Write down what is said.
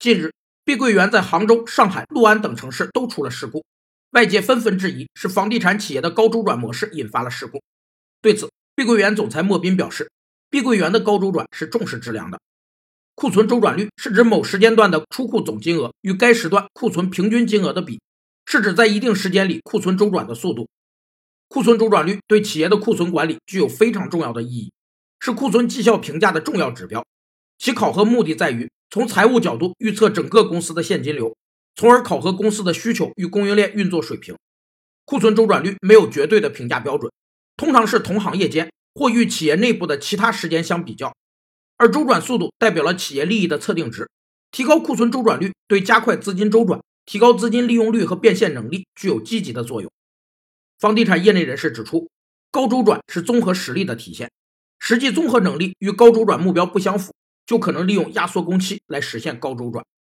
近日，碧桂园在杭州、上海、六安等城市都出了事故，外界纷纷质疑是房地产企业的高周转模式引发了事故。对此，碧桂园总裁莫斌表示，碧桂园的高周转是重视质量的。库存周转率是指某时间段的出库总金额与该时段库存平均金额的比，是指在一定时间里库存周转的速度。库存周转率对企业的库存管理具有非常重要的意义，是库存绩效评价的重要指标。其考核目的在于从财务角度预测整个公司的现金流，从而考核公司的需求与供应链运作水平。库存周转率没有绝对的评价标准，通常是同行业间或与企业内部的其他时间相比较。而周转速度代表了企业利益的测定值，提高库存周转率对加快资金周转、提高资金利用率和变现能力具有积极的作用。房地产业内人士指出，高周转是综合实力的体现，实际综合能力与高周转目标不相符，就可能利用压缩工期来实现高周转。